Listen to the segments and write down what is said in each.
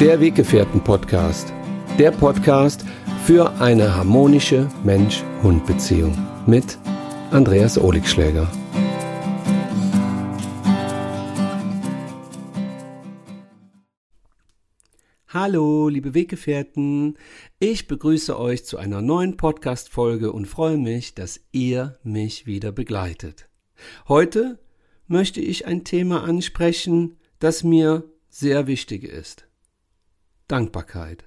Der Weggefährten-Podcast. Der Podcast für eine harmonische Mensch-Hund-Beziehung mit Andreas Oligschläger. Hallo, liebe Weggefährten. Ich begrüße euch zu einer neuen Podcast-Folge und freue mich, dass ihr mich wieder begleitet. Heute möchte ich ein Thema ansprechen, das mir sehr wichtig ist. Dankbarkeit.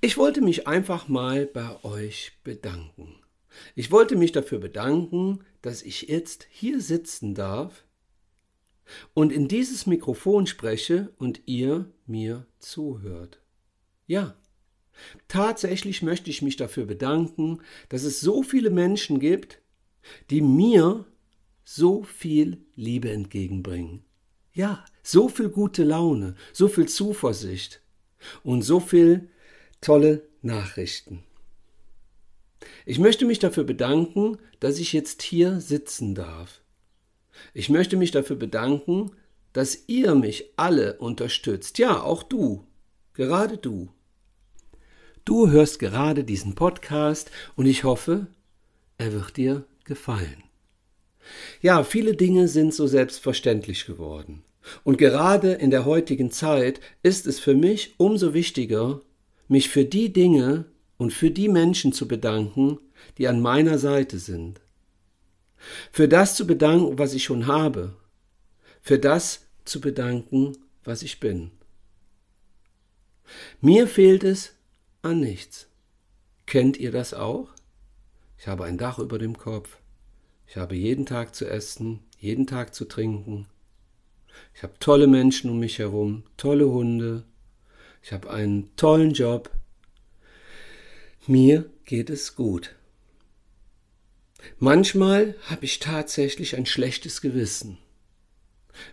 Ich wollte mich einfach mal bei euch bedanken. Ich wollte mich dafür bedanken, dass ich jetzt hier sitzen darf und in dieses Mikrofon spreche und ihr mir zuhört. Ja, tatsächlich möchte ich mich dafür bedanken, dass es so viele Menschen gibt, die mir so viel Liebe entgegenbringen. Ja, so viel gute Laune, so viel Zuversicht und so viel tolle Nachrichten. Ich möchte mich dafür bedanken, dass ich jetzt hier sitzen darf. Ich möchte mich dafür bedanken, dass ihr mich alle unterstützt. Ja, auch du, gerade du. Du hörst gerade diesen Podcast und ich hoffe, er wird dir gefallen. Ja, viele Dinge sind so selbstverständlich geworden. Und gerade in der heutigen Zeit ist es für mich umso wichtiger, mich für die Dinge und für die Menschen zu bedanken, die an meiner Seite sind. Für das zu bedanken, was ich schon habe. Für das zu bedanken, was ich bin. Mir fehlt es an nichts. Kennt ihr das auch? Ich habe ein Dach über dem Kopf. Ich habe jeden Tag zu essen, jeden Tag zu trinken. Ich habe tolle Menschen um mich herum, tolle Hunde. Ich habe einen tollen Job. Mir geht es gut. Manchmal habe ich tatsächlich ein schlechtes Gewissen.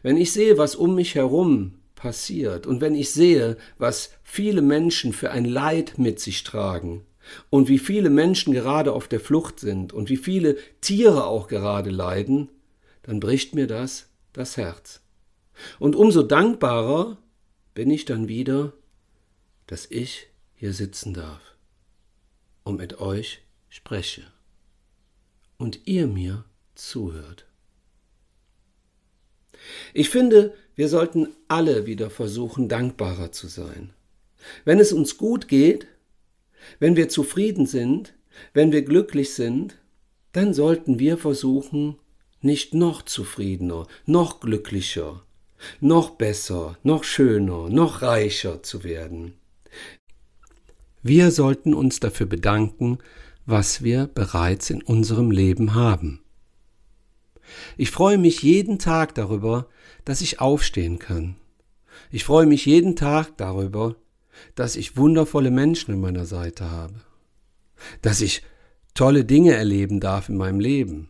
Wenn ich sehe, was um mich herum passiert und wenn ich sehe, was viele Menschen für ein Leid mit sich tragen, und wie viele Menschen gerade auf der Flucht sind und wie viele Tiere auch gerade leiden, dann bricht mir das das Herz. Und umso dankbarer bin ich dann wieder, dass ich hier sitzen darf und mit euch spreche und ihr mir zuhört. Ich finde, wir sollten alle wieder versuchen, dankbarer zu sein. Wenn es uns gut geht, wenn wir zufrieden sind, wenn wir glücklich sind, dann sollten wir versuchen, nicht noch zufriedener, noch glücklicher, noch besser, noch schöner, noch reicher zu werden. Wir sollten uns dafür bedanken, was wir bereits in unserem Leben haben. Ich freue mich jeden Tag darüber, dass ich aufstehen kann. Ich freue mich jeden Tag darüber, dass ich wundervolle Menschen an meiner Seite habe, dass ich tolle Dinge erleben darf in meinem Leben.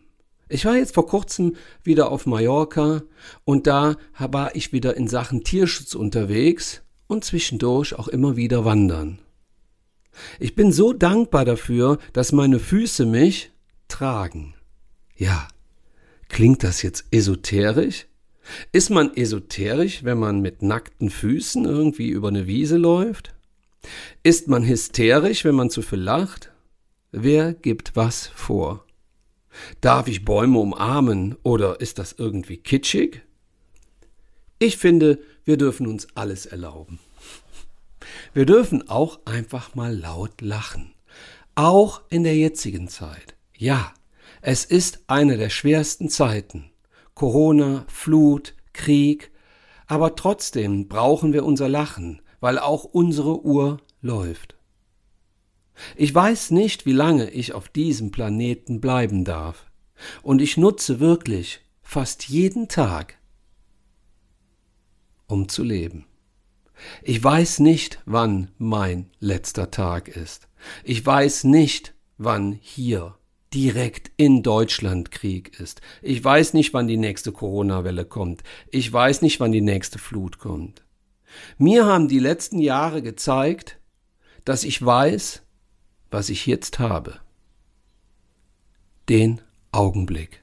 Ich war jetzt vor kurzem wieder auf Mallorca und da war ich wieder in Sachen Tierschutz unterwegs und zwischendurch auch immer wieder wandern. Ich bin so dankbar dafür, dass meine Füße mich tragen. Ja, klingt das jetzt esoterisch? Ist man esoterisch, wenn man mit nackten Füßen irgendwie über eine Wiese läuft? Ist man hysterisch, wenn man zu viel lacht? Wer gibt was vor? Darf ich Bäume umarmen oder ist das irgendwie kitschig? Ich finde, wir dürfen uns alles erlauben. Wir dürfen auch einfach mal laut lachen. Auch in der jetzigen Zeit. Ja, es ist eine der schwersten Zeiten. Corona, Flut, Krieg, aber trotzdem brauchen wir unser Lachen, weil auch unsere Uhr läuft. Ich weiß nicht, wie lange ich auf diesem Planeten bleiben darf, und ich nutze wirklich fast jeden Tag, um zu leben. Ich weiß nicht, wann mein letzter Tag ist. Ich weiß nicht, wann hier direkt in Deutschland Krieg ist. Ich weiß nicht, wann die nächste Corona-Welle kommt. Ich weiß nicht, wann die nächste Flut kommt. Mir haben die letzten Jahre gezeigt, dass ich weiß, was ich jetzt habe. Den Augenblick.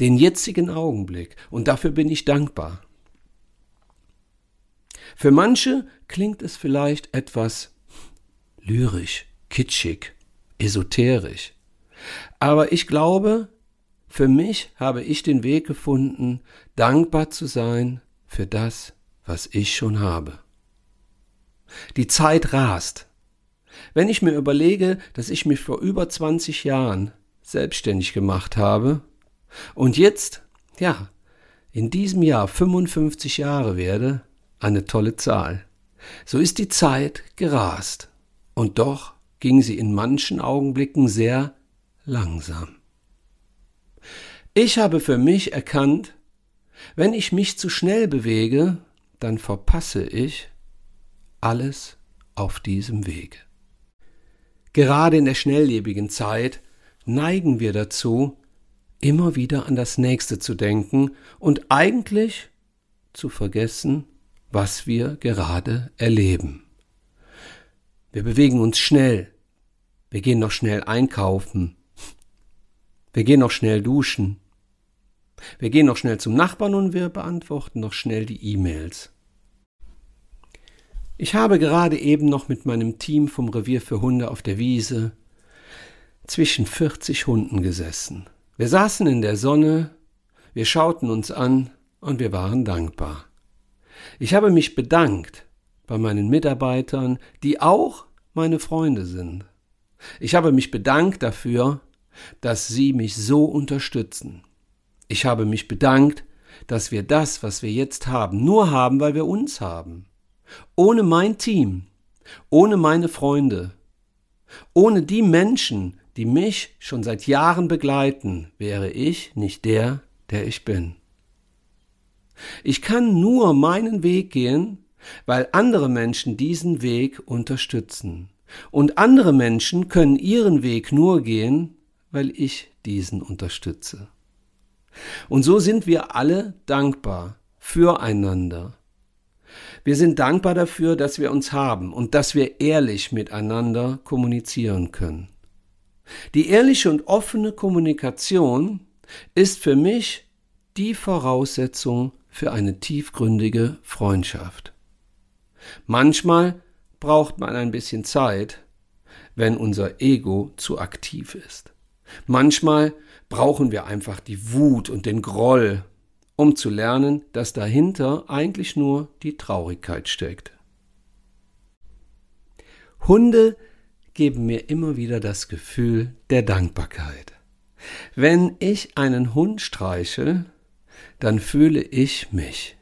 Den jetzigen Augenblick. Und dafür bin ich dankbar. Für manche klingt es vielleicht etwas lyrisch, kitschig, esoterisch. Aber ich glaube, für mich habe ich den Weg gefunden, dankbar zu sein für das, was ich schon habe. Die Zeit rast. Wenn ich mir überlege, dass ich mich vor über 20 Jahren selbstständig gemacht habe und jetzt, ja, in diesem Jahr 55 Jahre werde, eine tolle Zahl. So ist die Zeit gerast. Und doch ging sie in manchen Augenblicken sehr langsam. Ich habe für mich erkannt, wenn ich mich zu schnell bewege, dann verpasse ich alles auf diesem Weg. Gerade in der schnelllebigen Zeit neigen wir dazu, immer wieder an das Nächste zu denken und eigentlich zu vergessen, was wir gerade erleben. Wir bewegen uns schnell. Wir gehen noch schnell einkaufen. Wir gehen noch schnell duschen. Wir gehen noch schnell zum Nachbarn und wir beantworten noch schnell die E-Mails. Ich habe gerade eben noch mit meinem Team vom Revier für Hunde auf der Wiese zwischen 40 Hunden gesessen. Wir saßen in der Sonne, wir schauten uns an und wir waren dankbar. Ich habe mich bedankt bei meinen Mitarbeitern, die auch meine Freunde sind. Ich habe mich bedankt dafür, dass sie mich so unterstützen. Ich habe mich bedankt, dass wir das, was wir jetzt haben, nur haben, weil wir uns haben. Ohne mein Team, ohne meine Freunde, ohne die Menschen, die mich schon seit Jahren begleiten, wäre ich nicht der, der ich bin. Ich kann nur meinen Weg gehen, weil andere Menschen diesen Weg unterstützen. Und andere Menschen können ihren Weg nur gehen, weil ich diesen unterstütze. Und so sind wir alle dankbar füreinander. Wir sind dankbar dafür, dass wir uns haben und dass wir ehrlich miteinander kommunizieren können. Die ehrliche und offene Kommunikation ist für mich die Voraussetzung für eine tiefgründige Freundschaft. Manchmal braucht man ein bisschen Zeit, wenn unser Ego zu aktiv ist. Manchmal brauchen wir einfach die Wut und den Groll, um zu lernen, dass dahinter eigentlich nur die Traurigkeit steckt. Hunde geben mir immer wieder das Gefühl der Dankbarkeit. Wenn ich einen Hund streiche, dann fühle ich mich.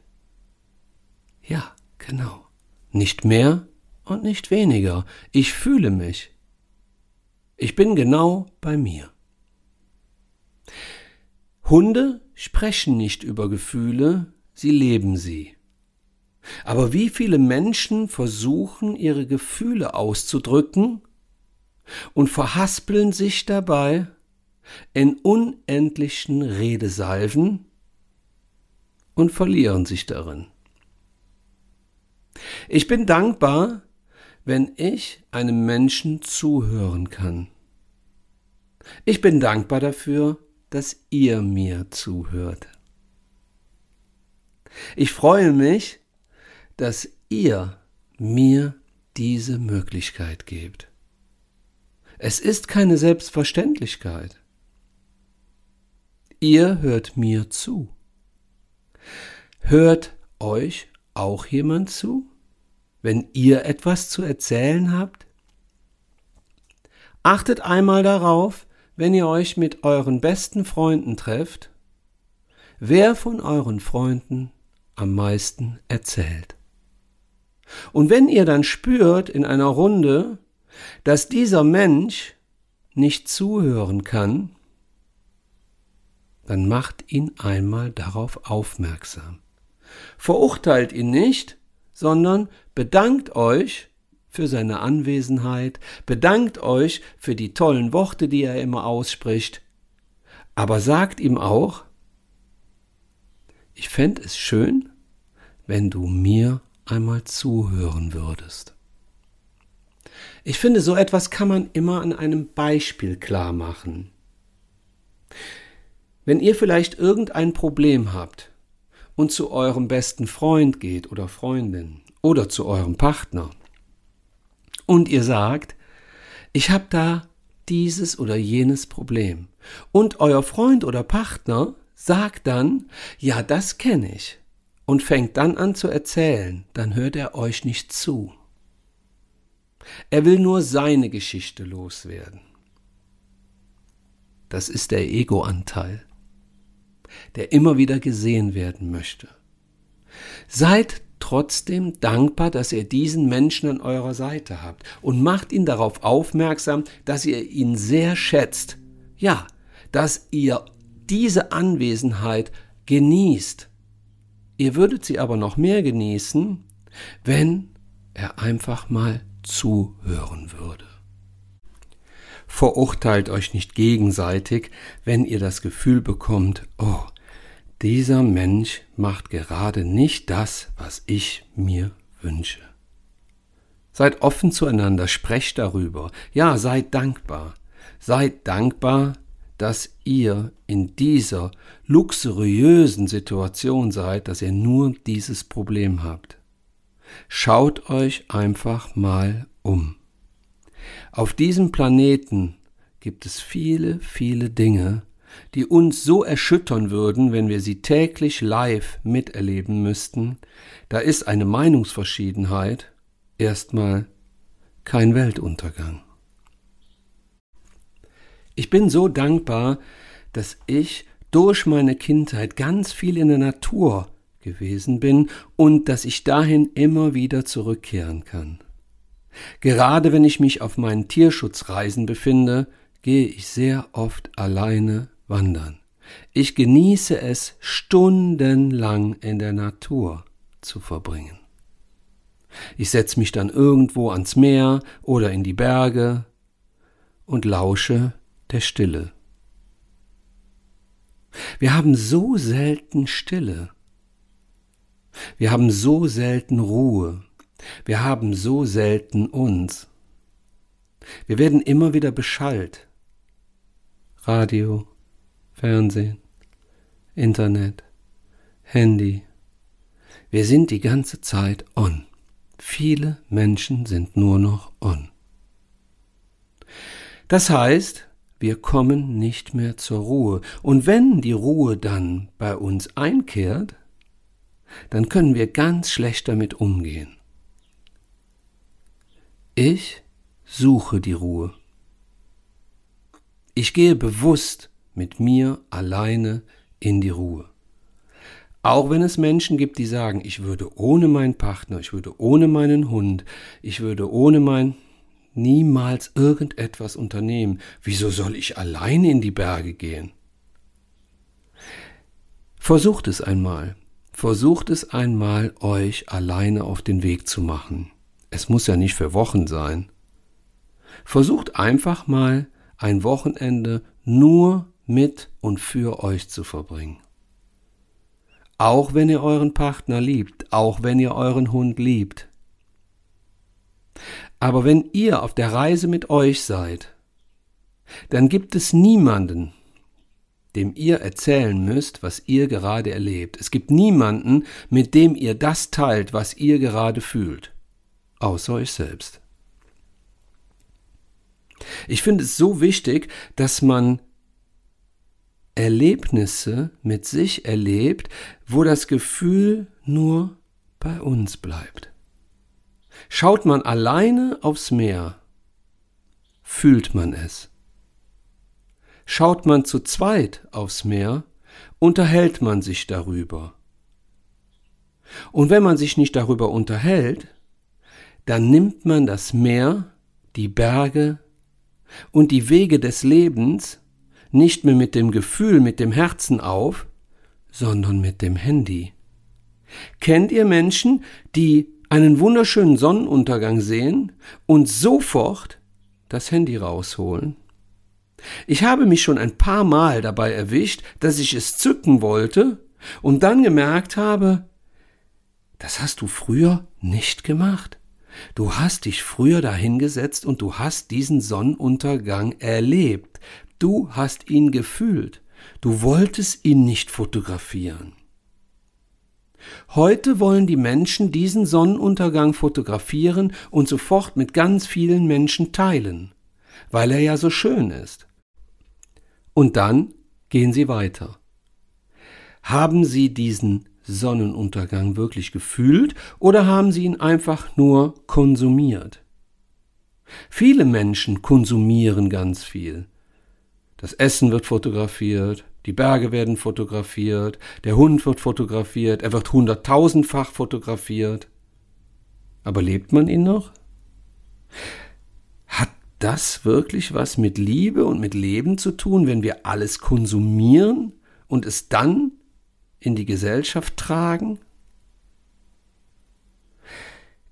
Ja, genau. Nicht mehr und nicht weniger. Ich fühle mich. Ich bin genau bei mir. Hunde sprechen nicht über Gefühle, sie leben sie. Aber wie viele Menschen versuchen, ihre Gefühle auszudrücken und verhaspeln sich dabei in unendlichen Redesalven und verlieren sich darin. Ich bin dankbar, wenn ich einem Menschen zuhören kann. Ich bin dankbar dafür, dass ihr mir zuhört. Ich freue mich, dass ihr mir diese Möglichkeit gebt. Es ist keine Selbstverständlichkeit. Ihr hört mir zu. Hört euch auch jemand zu, wenn ihr etwas zu erzählen habt? Achtet einmal darauf, wenn ihr euch mit euren besten Freunden trefft, wer von euren Freunden am meisten erzählt. Und wenn ihr dann spürt in einer Runde, dass dieser Mensch nicht zuhören kann, dann macht ihn einmal darauf aufmerksam. Verurteilt ihn nicht, sondern bedankt euch für seine Anwesenheit, bedankt euch für die tollen Worte, die er immer ausspricht, aber sagt ihm auch, ich fände es schön, wenn du mir einmal zuhören würdest. Ich finde, so etwas kann man immer an einem Beispiel klar machen. Wenn ihr vielleicht irgendein Problem habt und zu eurem besten Freund geht oder Freundin oder zu eurem Partner und ihr sagt, ich habe da dieses oder jenes Problem. Und euer Freund oder Partner sagt dann, ja, das kenne ich, und fängt dann an zu erzählen, dann hört er euch nicht zu. Er will nur seine Geschichte loswerden. Das ist der Ego-Anteil, der immer wieder gesehen werden möchte. Seid trotzdem dankbar, dass ihr diesen Menschen an eurer Seite habt und macht ihn darauf aufmerksam, dass ihr ihn sehr schätzt. Ja, dass ihr diese Anwesenheit genießt. Ihr würdet sie aber noch mehr genießen, wenn er einfach mal zuhören würde. Verurteilt euch nicht gegenseitig, wenn ihr das Gefühl bekommt, oh, dieser Mensch macht gerade nicht das, was ich mir wünsche. Seid offen zueinander, sprecht darüber. Ja, seid dankbar. Seid dankbar, dass ihr in dieser luxuriösen Situation seid, dass ihr nur dieses Problem habt. Schaut euch einfach mal um. Auf diesem Planeten gibt es viele, viele Dinge, die uns so erschüttern würden, wenn wir sie täglich live miterleben müssten, da ist eine Meinungsverschiedenheit erstmal kein Weltuntergang. Ich bin so dankbar, dass ich durch meine Kindheit ganz viel in der Natur gewesen bin und dass ich dahin immer wieder zurückkehren kann. Gerade wenn ich mich auf meinen Tierschutzreisen befinde, gehe ich sehr oft alleine wandern. Ich genieße es, stundenlang in der Natur zu verbringen. Ich setze mich dann irgendwo ans Meer oder in die Berge und lausche der Stille. Wir haben so selten Stille. Wir haben so selten Ruhe. Wir haben so selten uns. Wir werden immer wieder beschallt. Radio, Fernsehen, Internet, Handy. Wir sind die ganze Zeit on. Viele Menschen sind nur noch on. Das heißt, wir kommen nicht mehr zur Ruhe. Und wenn die Ruhe dann bei uns einkehrt, dann können wir ganz schlecht damit umgehen. Ich suche die Ruhe. Ich gehe bewusst mit mir alleine in die Ruhe. Auch wenn es Menschen gibt, die sagen, ich würde ohne meinen Partner, ich würde ohne meinen Hund, ich würde ohne mein niemals irgendetwas unternehmen. Wieso soll ich alleine in die Berge gehen? Versucht es einmal. Versucht es einmal, euch alleine auf den Weg zu machen. Es muss ja nicht für Wochen sein. Versucht einfach mal ein Wochenende nur mit und für euch zu verbringen. Auch wenn ihr euren Partner liebt, auch wenn ihr euren Hund liebt. Aber wenn ihr auf der Reise mit euch seid, dann gibt es niemanden, dem ihr erzählen müsst, was ihr gerade erlebt. Es gibt niemanden, mit dem ihr das teilt, was ihr gerade fühlt, außer euch selbst. Ich finde es so wichtig, dass man Erlebnisse mit sich erlebt, wo das Gefühl nur bei uns bleibt. Schaut man alleine aufs Meer, fühlt man es. Schaut man zu zweit aufs Meer, unterhält man sich darüber. Und wenn man sich nicht darüber unterhält, dann nimmt man das Meer, die Berge und die Wege des Lebens nicht mehr mit dem Gefühl, mit dem Herzen auf, sondern mit dem Handy. Kennt ihr Menschen, die einen wunderschönen Sonnenuntergang sehen und sofort das Handy rausholen? Ich habe mich schon ein paar Mal dabei erwischt, dass ich es zücken wollte und dann gemerkt habe, das hast du früher nicht gemacht. Du hast dich früher dahingesetzt und du hast diesen Sonnenuntergang erlebt. Du hast ihn gefühlt. Du wolltest ihn nicht fotografieren. Heute wollen die Menschen diesen Sonnenuntergang fotografieren und sofort mit ganz vielen Menschen teilen, weil er ja so schön ist. Und dann gehen sie weiter. Haben sie diesen Sonnenuntergang wirklich gefühlt oder haben sie ihn einfach nur konsumiert? Viele Menschen konsumieren ganz viel. Das Essen wird fotografiert, die Berge werden fotografiert, der Hund wird fotografiert, er wird hunderttausendfach fotografiert. Aber lebt man ihn noch? Hat das wirklich was mit Liebe und mit Leben zu tun, wenn wir alles konsumieren und es dann in die Gesellschaft tragen?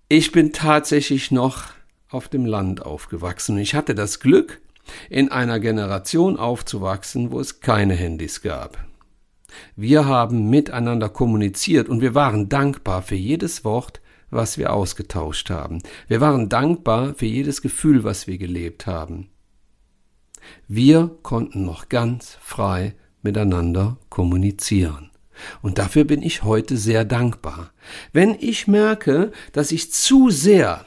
Ich bin tatsächlich noch auf dem Land aufgewachsen und ich hatte das Glück, in einer Generation aufzuwachsen, wo es keine Handys gab. Wir haben miteinander kommuniziert und wir waren dankbar für jedes Wort, was wir ausgetauscht haben. Wir waren dankbar für jedes Gefühl, was wir gelebt haben. Wir konnten noch ganz frei miteinander kommunizieren. Und dafür bin ich heute sehr dankbar. Wenn ich merke, dass ich zu sehr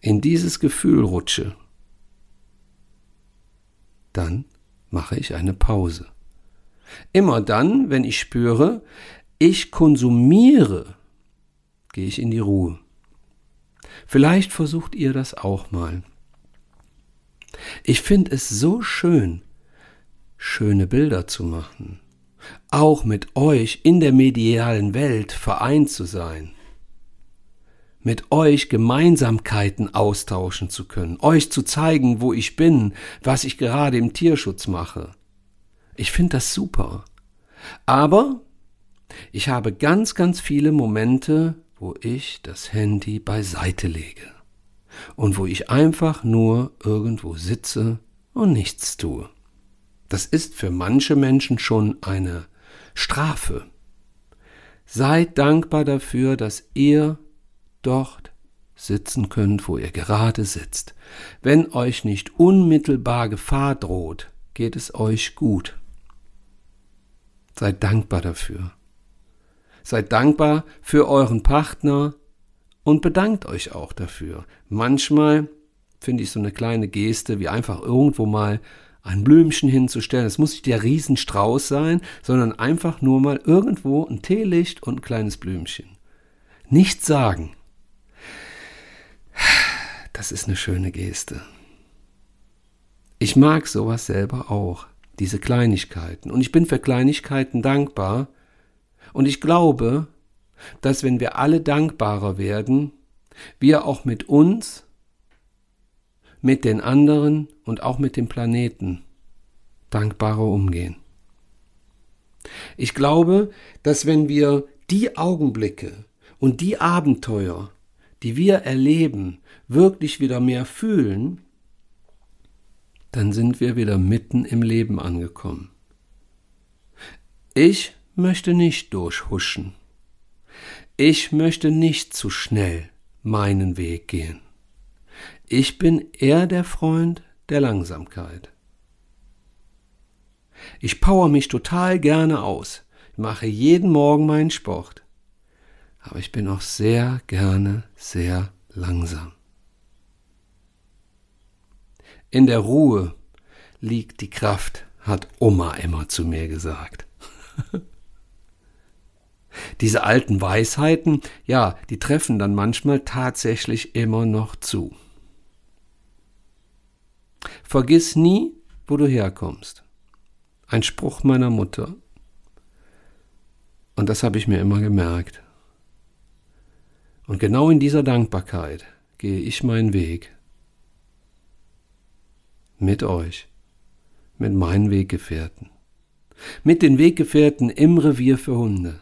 in dieses Gefühl rutsche, dann mache ich eine Pause. Immer dann, wenn ich spüre, ich konsumiere, gehe ich in die Ruhe. Vielleicht versucht ihr das auch mal. Ich finde es so schön, schöne Bilder zu machen, auch mit euch in der medialen Welt vereint zu sein mit euch Gemeinsamkeiten austauschen zu können, euch zu zeigen, wo ich bin, was ich gerade im Tierschutz mache. Ich finde das super. Aber ich habe ganz, ganz viele Momente, wo ich das Handy beiseite lege und wo ich einfach nur irgendwo sitze und nichts tue. Das ist für manche Menschen schon eine Strafe. Seid dankbar dafür, dass ihr dort sitzen könnt, wo ihr gerade sitzt. Wenn euch nicht unmittelbar Gefahr droht, geht es euch gut. Seid dankbar dafür. Seid dankbar für euren Partner und bedankt euch auch dafür. Manchmal finde ich so eine kleine Geste, wie einfach irgendwo mal ein Blümchen hinzustellen. Es muss nicht der Riesenstrauß sein, sondern einfach nur mal irgendwo ein Teelicht und ein kleines Blümchen. Nichts sagen, das ist eine schöne Geste. Ich mag sowas selber auch, diese Kleinigkeiten. Und ich bin für Kleinigkeiten dankbar. Und ich glaube, dass wenn wir alle dankbarer werden, wir auch mit uns, mit den anderen und auch mit dem Planeten dankbarer umgehen. Ich glaube, dass wenn wir die Augenblicke und die Abenteuer, die wir erleben, wirklich wieder mehr fühlen, dann sind wir wieder mitten im Leben angekommen. Ich möchte nicht durchhuschen. Ich möchte nicht zu schnell meinen Weg gehen. Ich bin eher der Freund der Langsamkeit. Ich power mich total gerne aus. Mache jeden Morgen meinen Sport aber ich bin auch sehr gerne sehr langsam. In der Ruhe liegt die Kraft, hat Oma immer zu mir gesagt. Diese alten Weisheiten, ja, die treffen dann manchmal tatsächlich immer noch zu. Vergiss nie, wo du herkommst. Ein Spruch meiner Mutter. Und das habe ich mir immer gemerkt. Und genau in dieser Dankbarkeit gehe ich meinen Weg. Mit euch, mit meinen Weggefährten, mit den Weggefährten im Revier für Hunde,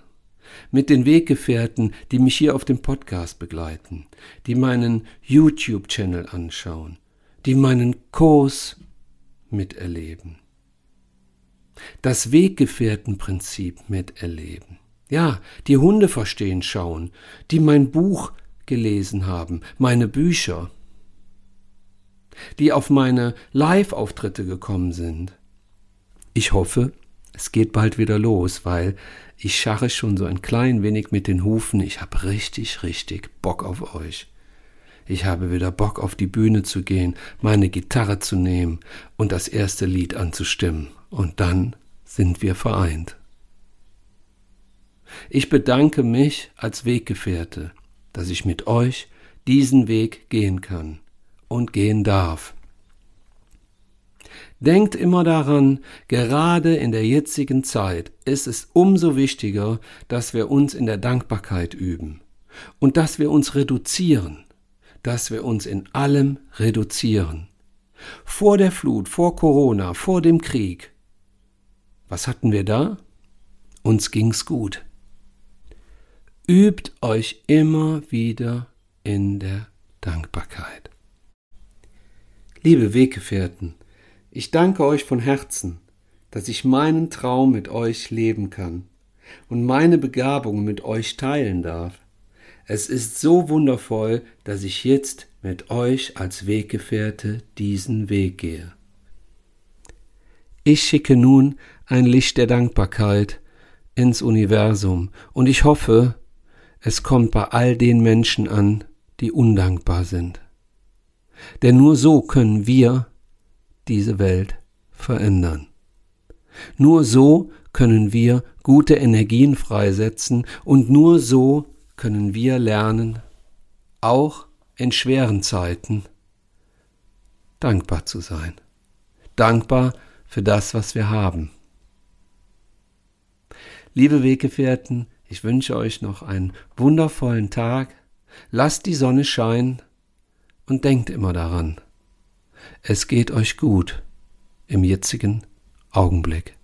mit den Weggefährten, die mich hier auf dem Podcast begleiten, die meinen YouTube-Channel anschauen, die meinen Kurs miterleben, das Weggefährtenprinzip miterleben ja, die Hunde verstehen schauen, die mein Buch gelesen haben, meine Bücher, die auf meine Live-Auftritte gekommen sind. Ich hoffe, Es geht bald wieder los, weil ich scharre schon so ein klein wenig mit den Hufen. Ich habe richtig, richtig Bock auf euch. Ich habe wieder Bock auf die Bühne zu gehen, meine Gitarre zu nehmen und das erste Lied anzustimmen. Und dann sind wir vereint. Ich bedanke mich als Weggefährte, dass ich mit euch diesen Weg gehen kann und gehen darf. Denkt immer daran, gerade in der jetzigen Zeit ist es umso wichtiger, dass wir uns in der Dankbarkeit üben und dass wir uns reduzieren, dass wir uns in allem reduzieren. Vor der Flut, vor Corona, vor dem Krieg. Was hatten wir da? Uns ging's gut. Übt euch immer wieder in der Dankbarkeit. Liebe Weggefährten, ich danke euch von Herzen, dass ich meinen Traum mit euch leben kann und meine Begabung mit euch teilen darf. Es ist so wundervoll, dass ich jetzt mit euch als Weggefährte diesen Weg gehe. Ich schicke nun ein Licht der Dankbarkeit ins Universum und ich hoffe, es kommt bei all den Menschen an, die undankbar sind. Denn nur so können wir diese Welt verändern. Nur so können wir gute Energien freisetzen und nur so können wir lernen, auch in schweren Zeiten dankbar zu sein. Dankbar für das, was wir haben. Liebe Weggefährten, ich wünsche euch noch einen wundervollen Tag. Lasst die Sonne scheinen und denkt immer daran es geht euch gut im jetzigen Augenblick.